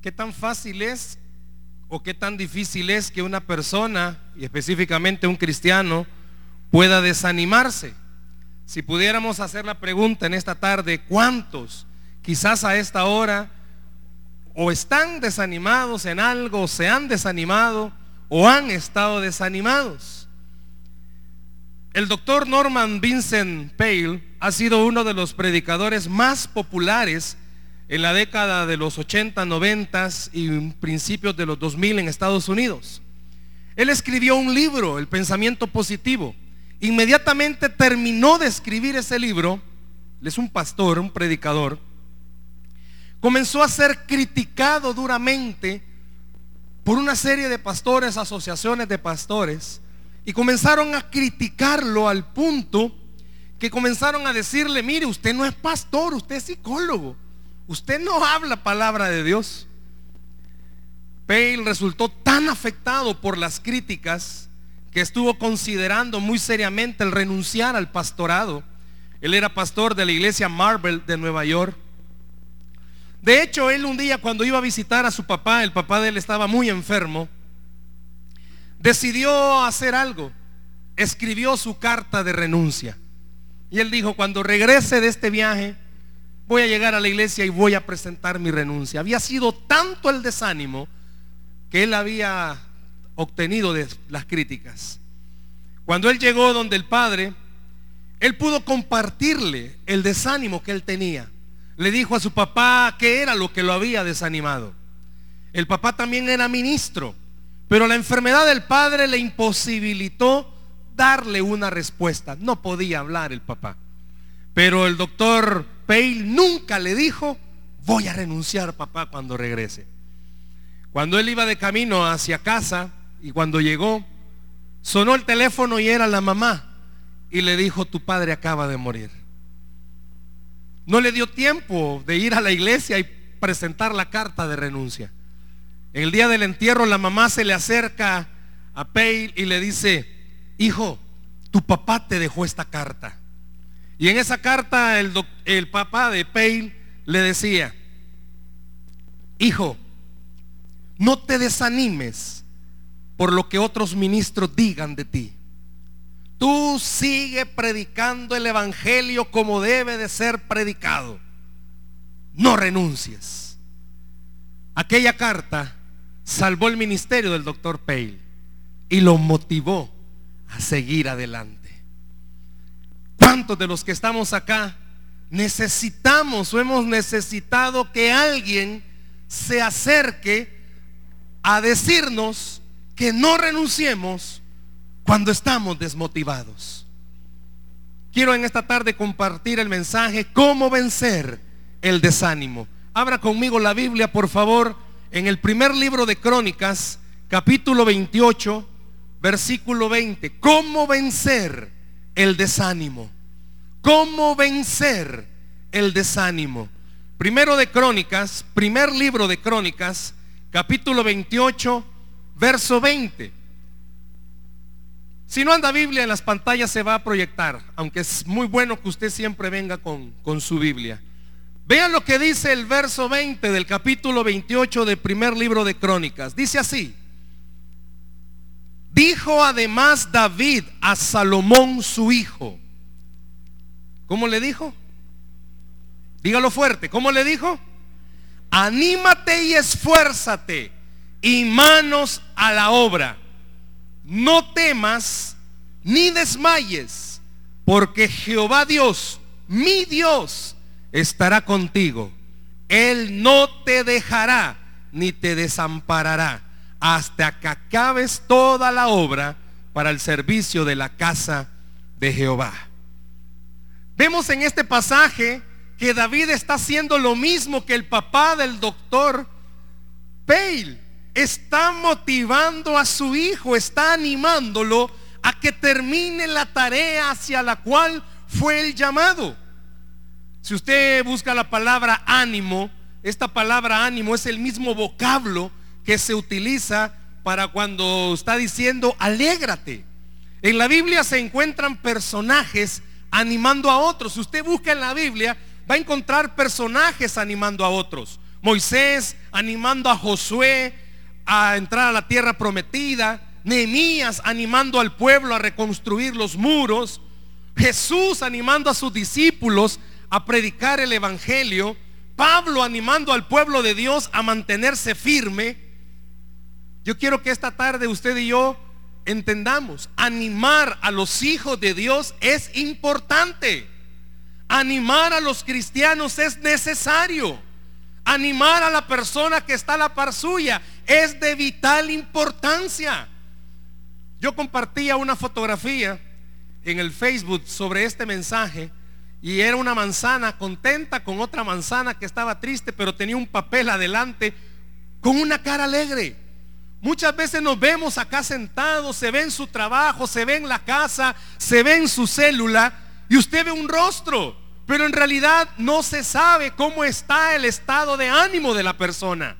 ¿Qué tan fácil es o qué tan difícil es que una persona, y específicamente un cristiano, pueda desanimarse? Si pudiéramos hacer la pregunta en esta tarde, ¿cuántos quizás a esta hora o están desanimados en algo, se han desanimado o han estado desanimados? El doctor Norman Vincent Pale ha sido uno de los predicadores más populares en la década de los 80, 90 y principios de los 2000 en Estados Unidos. Él escribió un libro, El pensamiento positivo. Inmediatamente terminó de escribir ese libro, él es un pastor, un predicador, comenzó a ser criticado duramente por una serie de pastores, asociaciones de pastores, y comenzaron a criticarlo al punto que comenzaron a decirle, mire, usted no es pastor, usted es psicólogo. Usted no habla palabra de Dios. Pale resultó tan afectado por las críticas que estuvo considerando muy seriamente el renunciar al pastorado. Él era pastor de la iglesia Marvel de Nueva York. De hecho, él un día cuando iba a visitar a su papá, el papá de él estaba muy enfermo, decidió hacer algo. Escribió su carta de renuncia. Y él dijo, cuando regrese de este viaje, voy a llegar a la iglesia y voy a presentar mi renuncia. Había sido tanto el desánimo que él había obtenido de las críticas. Cuando él llegó donde el Padre, él pudo compartirle el desánimo que él tenía. Le dijo a su papá que era lo que lo había desanimado. El papá también era ministro, pero la enfermedad del padre le imposibilitó darle una respuesta. No podía hablar el papá. Pero el doctor Pale nunca le dijo, voy a renunciar papá cuando regrese. Cuando él iba de camino hacia casa y cuando llegó, sonó el teléfono y era la mamá y le dijo, tu padre acaba de morir. No le dio tiempo de ir a la iglesia y presentar la carta de renuncia. El día del entierro la mamá se le acerca a Pale y le dice, hijo, tu papá te dejó esta carta. Y en esa carta el, papá de Pale le decía, hijo, no te desanimes por lo que otros ministros digan de ti. Tú sigue predicando el Evangelio como debe de ser predicado. No renuncies. Aquella carta salvó el ministerio del doctor Pale y lo motivó a seguir adelante. ¿Cuántos de los que estamos acá necesitamos o hemos necesitado que alguien se acerque a decirnos que no renunciemos cuando estamos desmotivados? Quiero en esta tarde compartir el mensaje, cómo vencer el desánimo. Abra conmigo la Biblia, por favor, en el primer libro de Crónicas, capítulo 28, versículo 20. ¿Cómo vencer el desánimo? ¿Cómo vencer el desánimo? Primero de Crónicas, primer libro de Crónicas, capítulo 28, verso 20. Si no anda Biblia en las pantallas se va a proyectar, aunque es muy bueno que usted siempre venga con, con su Biblia. Vean lo que dice el verso 20 del capítulo 28 del primer libro de Crónicas. Dice así. Dijo además David a Salomón su hijo, ¿Cómo le dijo? Dígalo fuerte. ¿Cómo le dijo? Anímate y esfuérzate y manos a la obra. No temas ni desmayes, porque Jehová Dios, mi Dios, estará contigo. Él no te dejará ni te desamparará hasta que acabes toda la obra para el servicio de la casa de Jehová. Vemos en este pasaje que David está haciendo lo mismo que el papá del doctor Pale. Está motivando a su hijo, está animándolo a que termine la tarea hacia la cual fue el llamado. Si usted busca la palabra ánimo, esta palabra ánimo es el mismo vocablo que se utiliza para cuando está diciendo alégrate. En la Biblia se encuentran personajes animando a otros. Si usted busca en la Biblia, va a encontrar personajes animando a otros. Moisés animando a Josué a entrar a la tierra prometida, Nehemías animando al pueblo a reconstruir los muros, Jesús animando a sus discípulos a predicar el Evangelio, Pablo animando al pueblo de Dios a mantenerse firme. Yo quiero que esta tarde usted y yo entendamos, animar a los hijos de Dios es importante. Animar a los cristianos es necesario. Animar a la persona que está a la par suya es de vital importancia. Yo compartía una fotografía en el Facebook sobre este mensaje y era una manzana contenta con otra manzana que estaba triste, pero tenía un papel adelante con una cara alegre. Muchas veces nos vemos acá sentados, se ve en su trabajo, se ve en la casa, se ve en su célula y usted ve un rostro, pero en realidad no se sabe cómo está el estado de ánimo de la persona.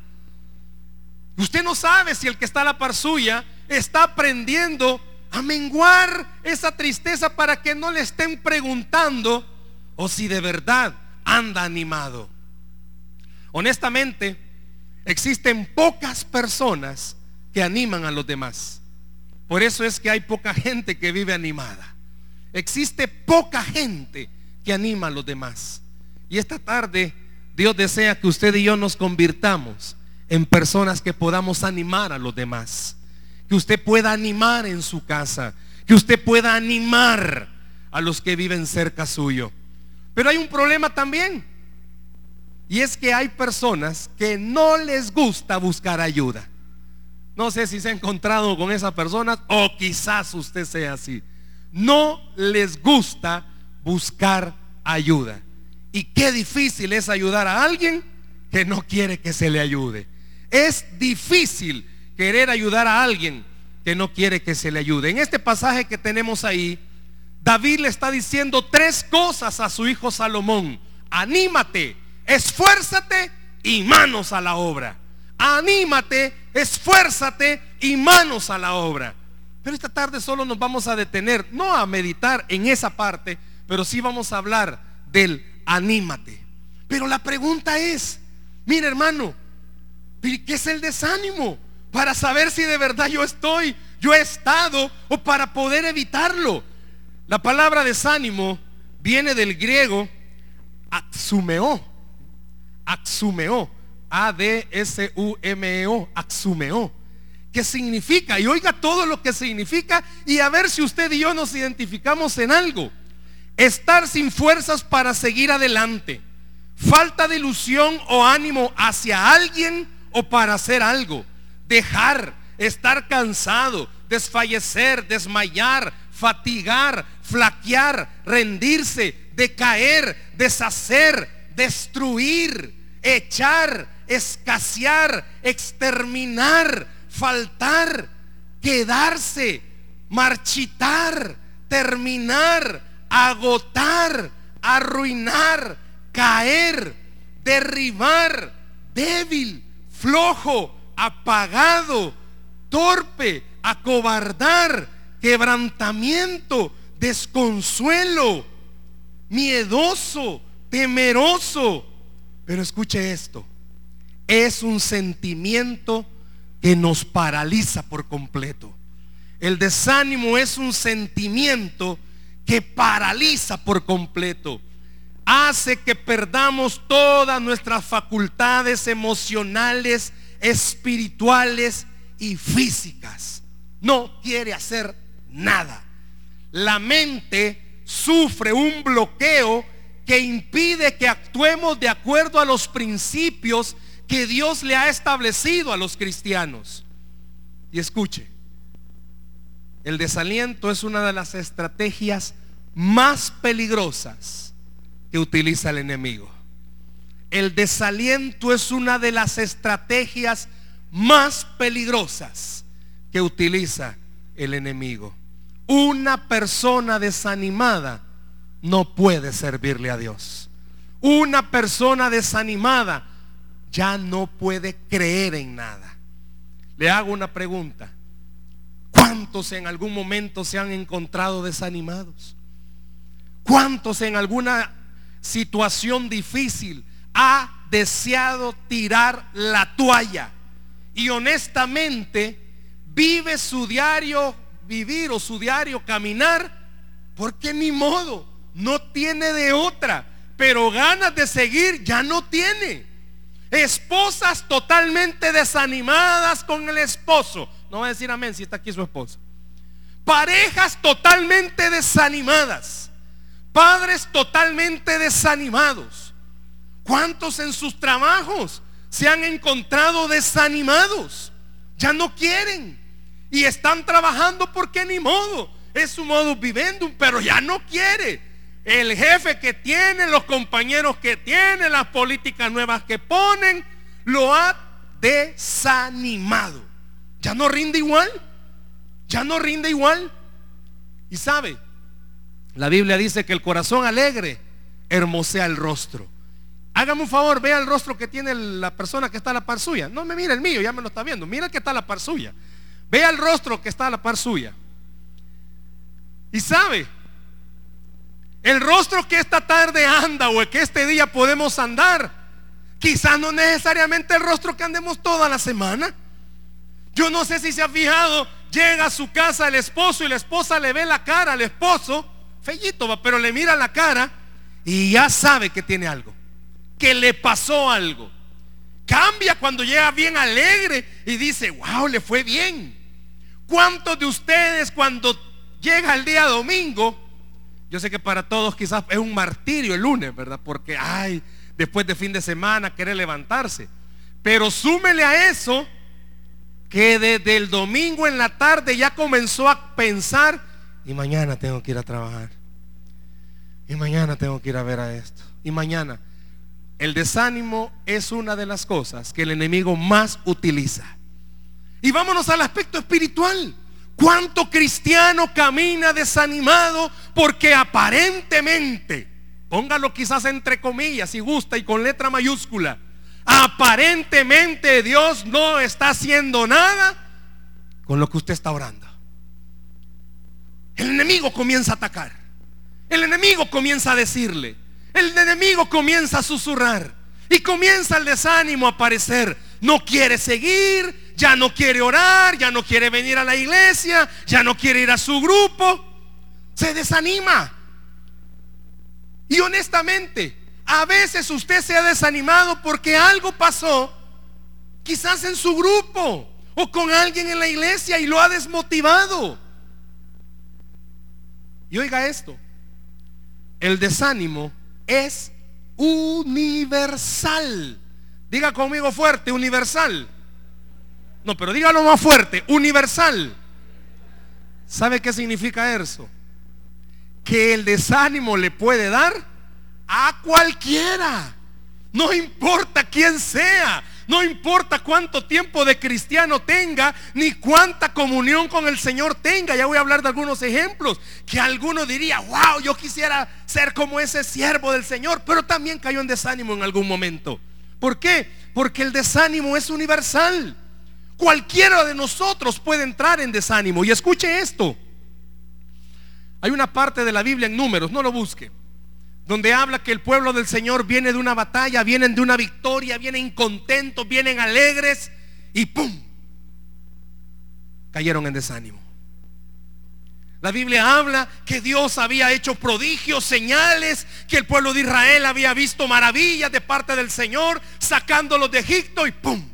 Usted no sabe si el que está a la par suya está aprendiendo a menguar esa tristeza para que no le estén preguntando o si de verdad anda animado. Honestamente, existen pocas personas que animan a los demás. Por eso es que hay poca gente que vive animada. Existe poca gente que anima a los demás. Y esta tarde Dios desea que usted y yo nos convirtamos en personas que podamos animar a los demás que usted pueda animar en su casa, que usted pueda animar a los que viven cerca suyo. Pero hay un problema también. Y es que hay personas que no les gusta buscar ayuda. No sé si se ha encontrado con esas personas o quizás usted sea así. No les gusta buscar ayuda. Y qué difícil es ayudar a alguien que no quiere que se le ayude. Es difícil querer ayudar a alguien que no quiere que se le ayude. En este pasaje que tenemos ahí, David le está diciendo tres cosas a su hijo Salomón. Anímate, esfuérzate y manos a la obra. Anímate, esfuérzate y manos a la obra. Pero esta tarde solo nos vamos a detener, no a meditar en esa parte, pero sí vamos a hablar del anímate. Pero la pregunta es, mire hermano, ¿qué es el desánimo? para saber si de verdad yo estoy, yo he estado o para poder evitarlo. La palabra desánimo viene del griego axumeo, axumeo, A-D-S-U-M-E-O, axumeo, que significa, y oiga todo lo que significa y a ver si usted y yo nos identificamos en algo. Estar sin fuerzas para seguir adelante, falta de ilusión o ánimo hacia alguien o para hacer algo. Dejar, estar cansado, desfallecer, desmayar, fatigar, flaquear, rendirse, decaer, deshacer, destruir, echar, escasear, exterminar, faltar, quedarse, marchitar, terminar, agotar, arruinar, caer, derribar, débil, flojo, apagado, torpe, acobardar, quebrantamiento, desconsuelo, miedoso, temeroso. Pero escuche esto, es un sentimiento que nos paraliza por completo. El desánimo es un sentimiento que paraliza por completo. Hace que perdamos todas nuestras facultades emocionales espirituales y físicas. No quiere hacer nada. La mente sufre un bloqueo que impide que actuemos de acuerdo a los principios que Dios le ha establecido a los cristianos. Y escuche, el desaliento es una de las estrategias más peligrosas que utiliza el enemigo. El desaliento es una de las estrategias más peligrosas que utiliza el enemigo. Una persona desanimada no puede servirle a Dios. Una persona desanimada ya no puede creer en nada. Le hago una pregunta. ¿Cuántos en algún momento se han encontrado desanimados? ¿Cuántos en alguna situación difícil ha deseado tirar la toalla y honestamente vive su diario vivir o su diario caminar porque ni modo, no tiene de otra, pero ganas de seguir ya no tiene. Esposas totalmente desanimadas con el esposo. No va a decir amén si está aquí su esposo. Parejas totalmente desanimadas. Padres totalmente desanimados. ¿Cuántos en sus trabajos se han encontrado desanimados? Ya no quieren. Y están trabajando porque ni modo. Es su modo viviendo, pero ya no quiere. El jefe que tiene, los compañeros que tiene, las políticas nuevas que ponen, lo ha desanimado. Ya no rinde igual. Ya no rinde igual. Y sabe, la Biblia dice que el corazón alegre hermosea el rostro. Hágame un favor, vea el rostro que tiene la persona que está a la par suya. No me mire el mío, ya me lo está viendo. Mira el que está a la par suya. Vea el rostro que está a la par suya. Y sabe, el rostro que esta tarde anda o que este día podemos andar, quizás no necesariamente el rostro que andemos toda la semana. Yo no sé si se ha fijado, llega a su casa el esposo y la esposa le ve la cara al esposo, fellito, pero le mira la cara y ya sabe que tiene algo que le pasó algo. Cambia cuando llega bien alegre y dice, wow, le fue bien. ¿Cuántos de ustedes cuando llega el día domingo, yo sé que para todos quizás es un martirio el lunes, ¿verdad? Porque, ay, después de fin de semana quiere levantarse. Pero súmele a eso que desde el domingo en la tarde ya comenzó a pensar, y mañana tengo que ir a trabajar. Y mañana tengo que ir a ver a esto. Y mañana. El desánimo es una de las cosas que el enemigo más utiliza. Y vámonos al aspecto espiritual. ¿Cuánto cristiano camina desanimado porque aparentemente, póngalo quizás entre comillas si gusta y con letra mayúscula, aparentemente Dios no está haciendo nada con lo que usted está orando? El enemigo comienza a atacar. El enemigo comienza a decirle, el enemigo comienza a susurrar y comienza el desánimo a aparecer. No quiere seguir, ya no quiere orar, ya no quiere venir a la iglesia, ya no quiere ir a su grupo. Se desanima. Y honestamente, a veces usted se ha desanimado porque algo pasó, quizás en su grupo o con alguien en la iglesia y lo ha desmotivado. Y oiga esto, el desánimo es universal. Diga conmigo fuerte, universal. No, pero dígalo más fuerte, universal. ¿Sabe qué significa eso? Que el desánimo le puede dar a cualquiera. No importa quién sea. No importa cuánto tiempo de cristiano tenga, ni cuánta comunión con el Señor tenga. Ya voy a hablar de algunos ejemplos. Que alguno diría, wow, yo quisiera ser como ese siervo del Señor, pero también cayó en desánimo en algún momento. ¿Por qué? Porque el desánimo es universal. Cualquiera de nosotros puede entrar en desánimo. Y escuche esto. Hay una parte de la Biblia en números, no lo busque donde habla que el pueblo del Señor viene de una batalla, vienen de una victoria, vienen contentos, vienen alegres y ¡pum! Cayeron en desánimo. La Biblia habla que Dios había hecho prodigios, señales, que el pueblo de Israel había visto maravillas de parte del Señor, sacándolos de Egipto y ¡pum!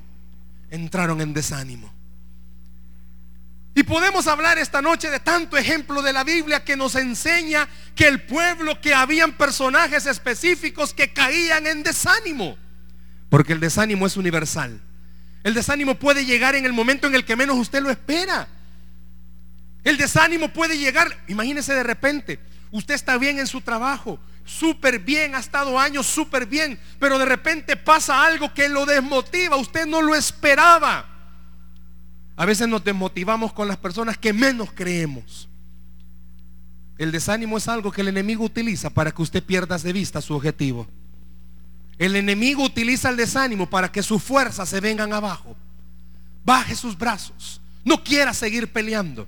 Entraron en desánimo. Y podemos hablar esta noche de tanto ejemplo de la Biblia que nos enseña que el pueblo, que habían personajes específicos que caían en desánimo. Porque el desánimo es universal. El desánimo puede llegar en el momento en el que menos usted lo espera. El desánimo puede llegar, imagínese de repente, usted está bien en su trabajo, súper bien, ha estado años súper bien, pero de repente pasa algo que lo desmotiva, usted no lo esperaba. A veces nos desmotivamos con las personas que menos creemos. El desánimo es algo que el enemigo utiliza para que usted pierda de vista su objetivo. El enemigo utiliza el desánimo para que sus fuerzas se vengan abajo. Baje sus brazos. No quiera seguir peleando.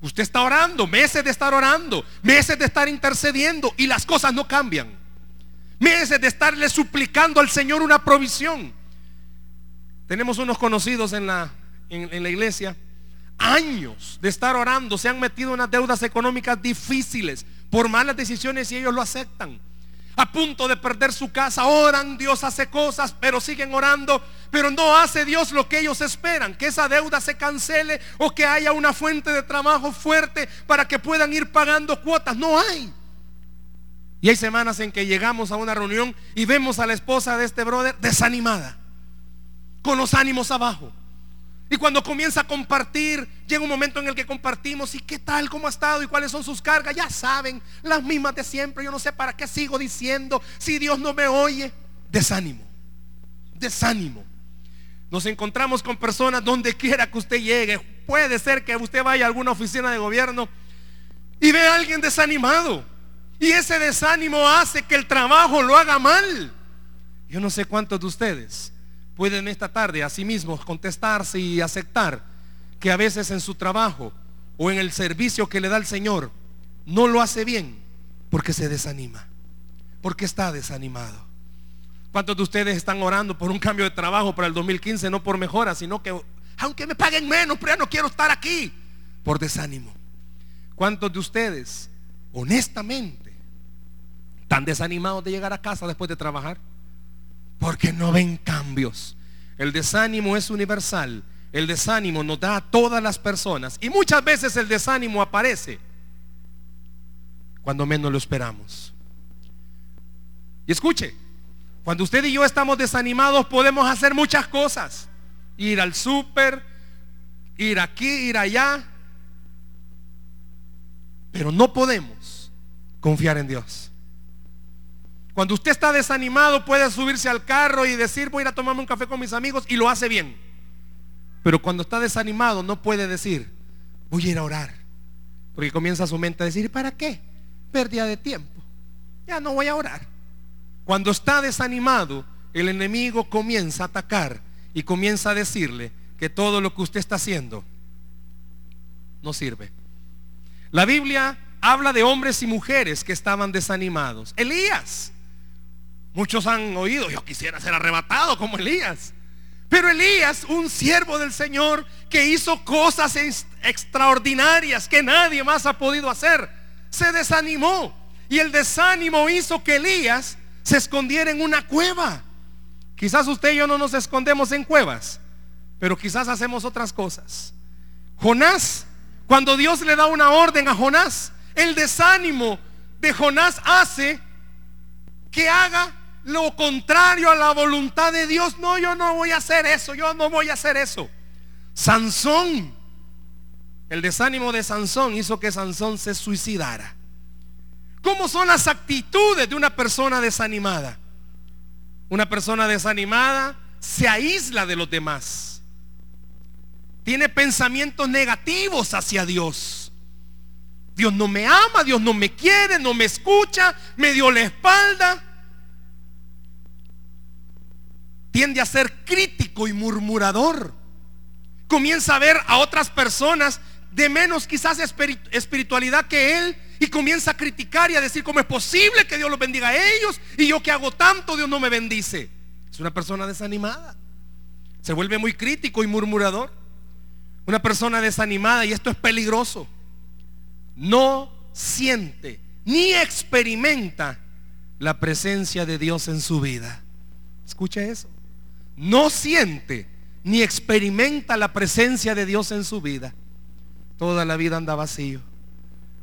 Usted está orando, meses de estar orando, meses de estar intercediendo y las cosas no cambian. Meses de estarle suplicando al Señor una provisión. Tenemos unos conocidos en la, en, la iglesia. Años de estar orando. Se han metido en unas deudas económicas difíciles por malas decisiones y ellos lo aceptan a punto de perder su casa, oran, Dios hace cosas, pero siguen orando, pero no hace Dios lo que ellos esperan, que esa deuda se cancele o que haya una fuente de trabajo fuerte para que puedan ir pagando cuotas. No hay. Y hay semanas en que llegamos a una reunión y vemos a la esposa de este brother desanimada, con los ánimos abajo. Y cuando comienza a compartir, llega un momento en el que compartimos, ¿y qué tal? ¿Cómo ha estado? ¿Y cuáles son sus cargas? Ya saben, las mismas de siempre. Yo no sé para qué sigo diciendo si Dios no me oye. Desánimo, desánimo. Nos encontramos con personas donde quiera que usted llegue. Puede ser que usted vaya a alguna oficina de gobierno y ve a alguien desanimado. Y ese desánimo hace que el trabajo lo haga mal. Yo no sé cuántos de ustedes pueden esta tarde a sí mismos contestarse y aceptar que a veces en su trabajo o en el servicio que le da el Señor no lo hace bien porque se desanima, porque está desanimado. ¿Cuántos de ustedes están orando por un cambio de trabajo para el 2015, no por mejora, sino que aunque me paguen menos, pero ya no quiero estar aquí, por desánimo? ¿Cuántos de ustedes, honestamente, están desanimados de llegar a casa después de trabajar? Porque no ven cambios. El desánimo es universal. El desánimo nos da a todas las personas. Y muchas veces el desánimo aparece cuando menos lo esperamos. Y escuche, cuando usted y yo estamos desanimados podemos hacer muchas cosas. Ir al súper, ir aquí, ir allá. Pero no podemos confiar en Dios. Cuando usted está desanimado puede subirse al carro y decir voy a ir a tomarme un café con mis amigos y lo hace bien. Pero cuando está desanimado no puede decir voy a ir a orar. Porque comienza su mente a decir ¿para qué? Pérdida de tiempo. Ya no voy a orar. Cuando está desanimado, el enemigo comienza a atacar y comienza a decirle que todo lo que usted está haciendo no sirve. La Biblia habla de hombres y mujeres que estaban desanimados. Elías Muchos han oído, yo quisiera ser arrebatado como Elías. Pero Elías, un siervo del Señor que hizo cosas extraordinarias que nadie más ha podido hacer, se desanimó. Y el desánimo hizo que Elías se escondiera en una cueva. Quizás usted y yo no nos escondemos en cuevas, pero quizás hacemos otras cosas. Jonás, cuando Dios le da una orden a Jonás, el desánimo de Jonás hace que haga lo contrario a la voluntad de Dios. No, yo no voy a hacer eso, yo no voy a hacer eso. Sansón, el desánimo de Sansón hizo que Sansón se suicidara. ¿Cómo son las actitudes de una persona desanimada? Una persona desanimada se aísla de los demás. Tiene pensamientos negativos hacia Dios. Dios no me ama, Dios no me quiere, no me escucha, me dio la espalda. Tiende a ser crítico y murmurador. Comienza a ver a otras personas de menos quizás espiritualidad que él y comienza a criticar y a decir cómo es posible que Dios los bendiga a ellos y yo que hago tanto Dios no me bendice. Es una persona desanimada. Se vuelve muy crítico y murmurador. Una persona desanimada y esto es peligroso. No siente ni experimenta la presencia de Dios en su vida. Escucha eso no siente ni experimenta la presencia de Dios en su vida, toda la vida anda vacío.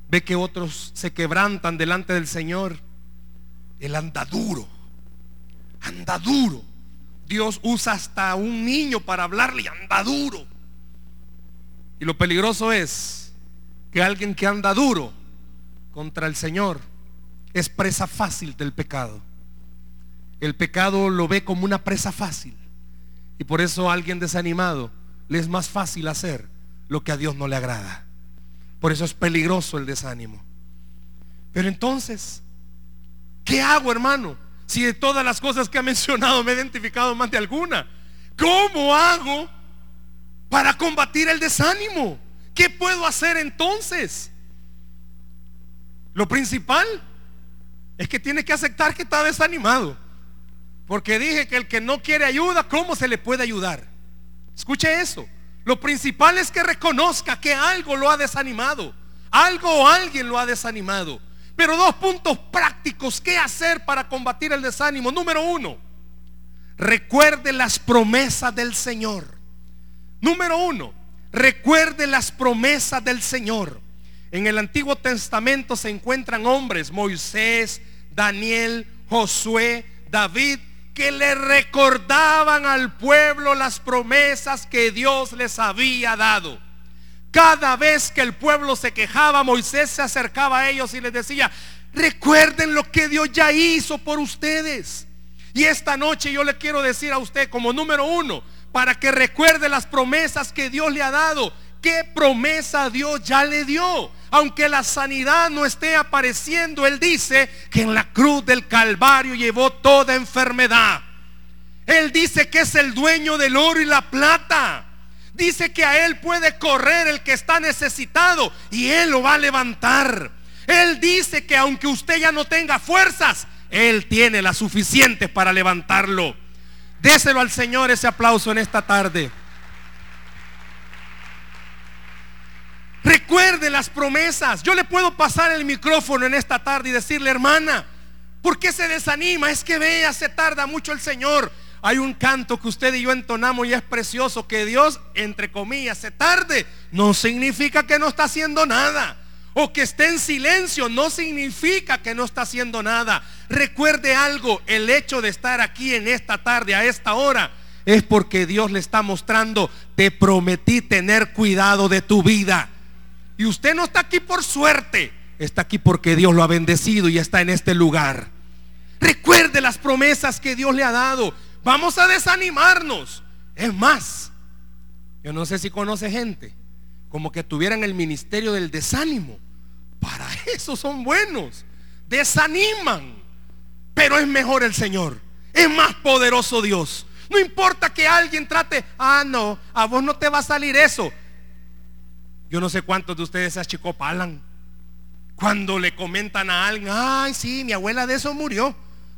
Ve que otros se quebrantan delante del Señor. Él anda duro, anda duro. Dios usa hasta un niño para hablarle anda duro. Y lo peligroso es que alguien que anda duro contra el Señor es presa fácil del pecado. El pecado lo ve como una presa fácil. Y por eso a alguien desanimado le es más fácil hacer lo que a Dios no le agrada. Por eso es peligroso el desánimo. Pero entonces, ¿qué hago, hermano? Si de todas las cosas que ha mencionado me he identificado más de alguna. ¿Cómo hago para combatir el desánimo? ¿Qué puedo hacer entonces? Lo principal Es que tiene que aceptar que está desanimado. Porque dije que el que no quiere ayuda, ¿cómo se le puede ayudar? Escuche eso. Lo principal es que reconozca que algo lo ha desanimado. Algo o alguien lo ha desanimado. Pero dos puntos prácticos. ¿Qué hacer para combatir el desánimo? Número uno, recuerde las promesas del Señor. Número uno, recuerde las promesas del Señor. En el Antiguo Testamento se encuentran hombres, Moisés, Daniel, Josué, David, que le recordaban al pueblo las promesas que Dios les había dado. Cada vez que el pueblo se quejaba, Moisés se acercaba a ellos y les decía, recuerden lo que Dios ya hizo por ustedes. Y esta noche yo le quiero decir a usted como número uno, para que recuerde las promesas que Dios le ha dado. ¿Qué promesa Dios ya le dio? Aunque la sanidad no esté apareciendo, Él dice que en la cruz del Calvario llevó toda enfermedad. Él dice que es el dueño del oro y la plata. Dice que a Él puede correr el que está necesitado y Él lo va a levantar. Él dice que aunque usted ya no tenga fuerzas, Él tiene las suficientes para levantarlo. Déselo al Señor ese aplauso en esta tarde. Recuerde las promesas. Yo le puedo pasar el micrófono en esta tarde y decirle, hermana, ¿por qué se desanima? Es que vea, se tarda mucho el Señor. Hay un canto que usted y yo entonamos y es precioso, que Dios, entre comillas, se tarde. No significa que no está haciendo nada. O que esté en silencio no significa que no está haciendo nada. Recuerde algo, el hecho de estar aquí en esta tarde, a esta hora, es porque Dios le está mostrando, te prometí tener cuidado de tu vida. Y usted no está aquí por suerte, está aquí porque Dios lo ha bendecido y está en este lugar. Recuerde las promesas que Dios le ha dado. Vamos a desanimarnos. Es más, yo no sé si conoce gente como que tuvieran el ministerio del desánimo. Para eso son buenos. Desaniman. Pero es mejor el Señor. Es más poderoso Dios. No importa que alguien trate, ah, no, a vos no te va a salir eso. Yo no sé cuántos de ustedes se achicopalan. Cuando le comentan a alguien, ay, sí, mi abuela de eso murió.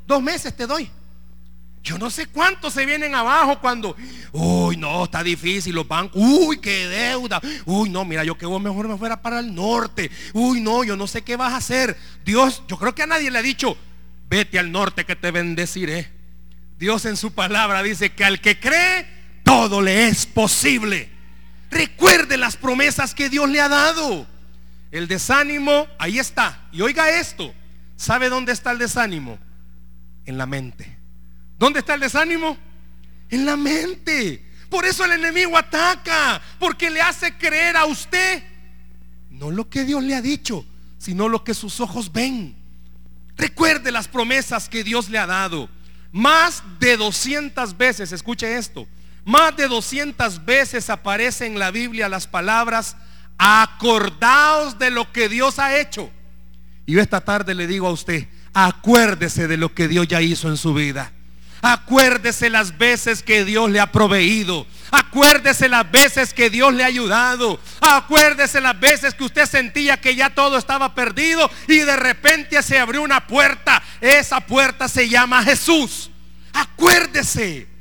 Dos meses te doy. Yo no sé cuántos se vienen abajo cuando, uy, no, está difícil los bancos, uy, qué deuda, uy, no, mira, yo que vos mejor me fuera para el norte, uy, no, yo no sé qué vas a hacer. Dios, yo creo que a nadie le ha dicho, vete al norte que te bendeciré. Dios en su palabra dice que al que cree, todo le es posible. Recuerde las promesas que Dios le ha dado. El desánimo, ahí está. Y oiga esto, ¿sabe dónde está el desánimo? En la mente. ¿Dónde está el desánimo? En la mente. Por eso el enemigo ataca, porque le hace creer a usted no lo que Dios le ha dicho, sino lo que sus ojos ven. Recuerde las promesas que Dios le ha dado. Más de 200 veces, escuche esto, más de 200 veces aparece en la Biblia las palabras, acordaos de lo que Dios ha hecho. Y yo esta tarde le digo a usted, acuérdese de lo que Dios ya hizo en su vida. Acuérdese las veces que Dios le ha proveído. Acuérdese las veces que Dios le ha ayudado. Acuérdese las veces que usted sentía que ya todo estaba perdido y de repente se abrió una puerta. Esa puerta se llama Jesús. Acuérdese.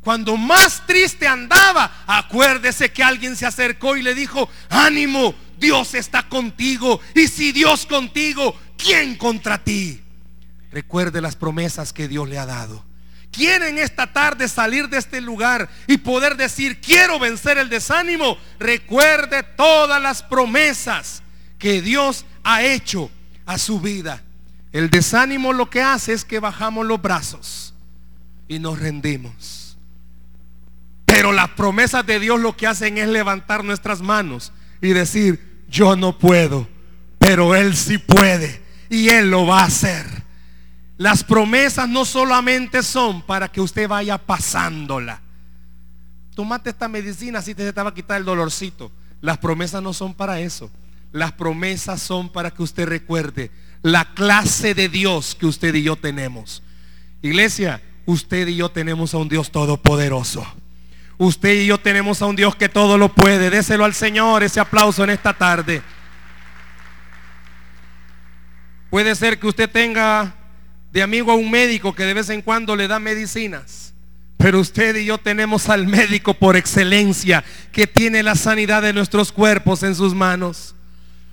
Cuando más triste andaba, acuérdese que alguien se acercó y le dijo, ánimo, Dios está contigo. Y si Dios contigo, ¿quién contra ti? Recuerde las promesas que Dios le ha dado quieren esta tarde salir de este lugar y poder decir, quiero vencer el desánimo, recuerde todas las promesas que Dios ha hecho a su vida. El desánimo lo que hace es que bajamos los brazos y nos rendimos. Pero las promesas de Dios lo que hacen es levantar nuestras manos y decir, yo no puedo, pero Él sí puede y Él lo va a hacer. Las promesas no solamente son para que usted vaya pasándola. Tómate esta medicina si te, va a quitar el dolorcito. Las promesas no son para eso. Las promesas son para que usted recuerde la clase de Dios que usted y yo tenemos. Iglesia, usted y yo tenemos a un Dios todopoderoso. Usted y yo tenemos a un Dios que todo lo puede. Déselo al Señor ese aplauso en esta tarde. Puede ser que usted tenga de amigo a un médico que de vez en cuando le da medicinas. Pero usted y yo tenemos al médico por excelencia que tiene la sanidad de nuestros cuerpos en sus manos.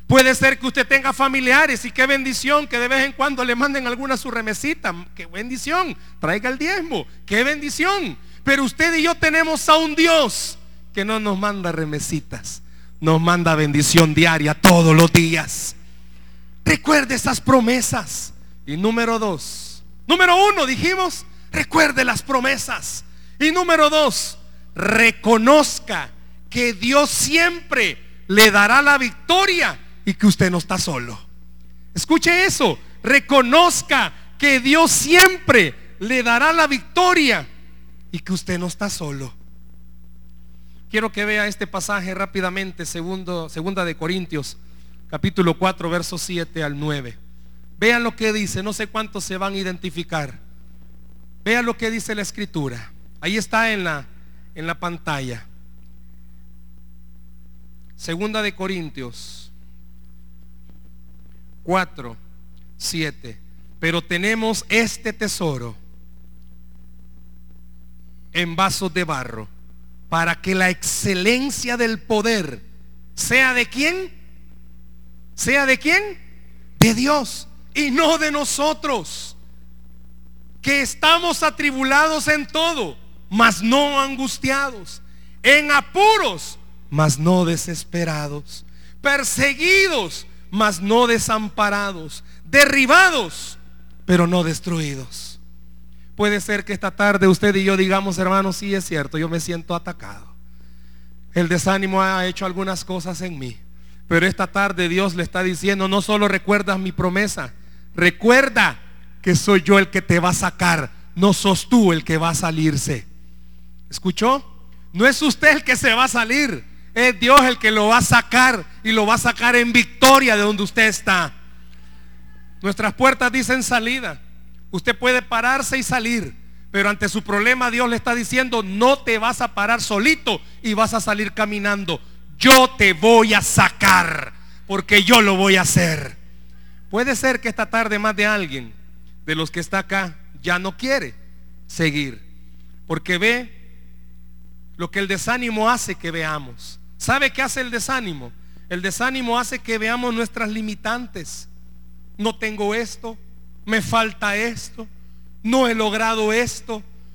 Puede ser que usted tenga familiares y qué bendición que de vez en cuando le manden alguna su remesita. Qué bendición. Traiga el diezmo. Qué bendición. Pero usted y yo tenemos a un Dios que no nos manda remesitas. Nos manda bendición diaria todos los días. Recuerde esas promesas. Y número dos. Número uno, dijimos, recuerde las promesas. Y número dos, reconozca que Dios siempre le dará la victoria y que usted no está solo. Escuche eso, reconozca que Dios siempre le dará la victoria y que usted no está solo. Quiero que vea este pasaje rápidamente, segundo, segunda de Corintios, capítulo 4, versos 7 al 9. Vean lo que dice, no sé cuántos se van a identificar. Vean lo que dice la escritura. Ahí está en la, en la pantalla. Segunda de Corintios 4, 7. Pero tenemos este tesoro en vasos de barro para que la excelencia del poder sea de quién? ¿Sea de quién? De Dios y no de nosotros. Que estamos atribulados en todo, mas no angustiados. En apuros, mas no desesperados. Perseguidos, mas no desamparados, derribados, pero no destruidos. Puede ser que esta tarde usted y yo digamos, hermanos, sí es cierto, yo me siento atacado. El desánimo ha hecho algunas cosas en mí. Pero esta tarde Dios le está diciendo, no solo recuerdas mi promesa, recuerda que soy yo el que te va a sacar, no sos tú el que va a salirse. ¿Escuchó? No es usted el que se va a salir, es Dios el que lo va a sacar y lo va a sacar en victoria de donde usted está. Nuestras puertas dicen salida. Usted puede pararse y salir, pero ante su problema Dios le está diciendo, no te vas a parar solito y vas a salir caminando. Yo te voy a sacar, porque yo lo voy a hacer. Puede ser que esta tarde más de alguien de los que está acá ya no quiere seguir, porque ve lo que el desánimo hace que veamos. ¿Sabe qué hace el desánimo? El desánimo hace que veamos nuestras limitantes. No tengo esto, me falta esto, no he logrado esto,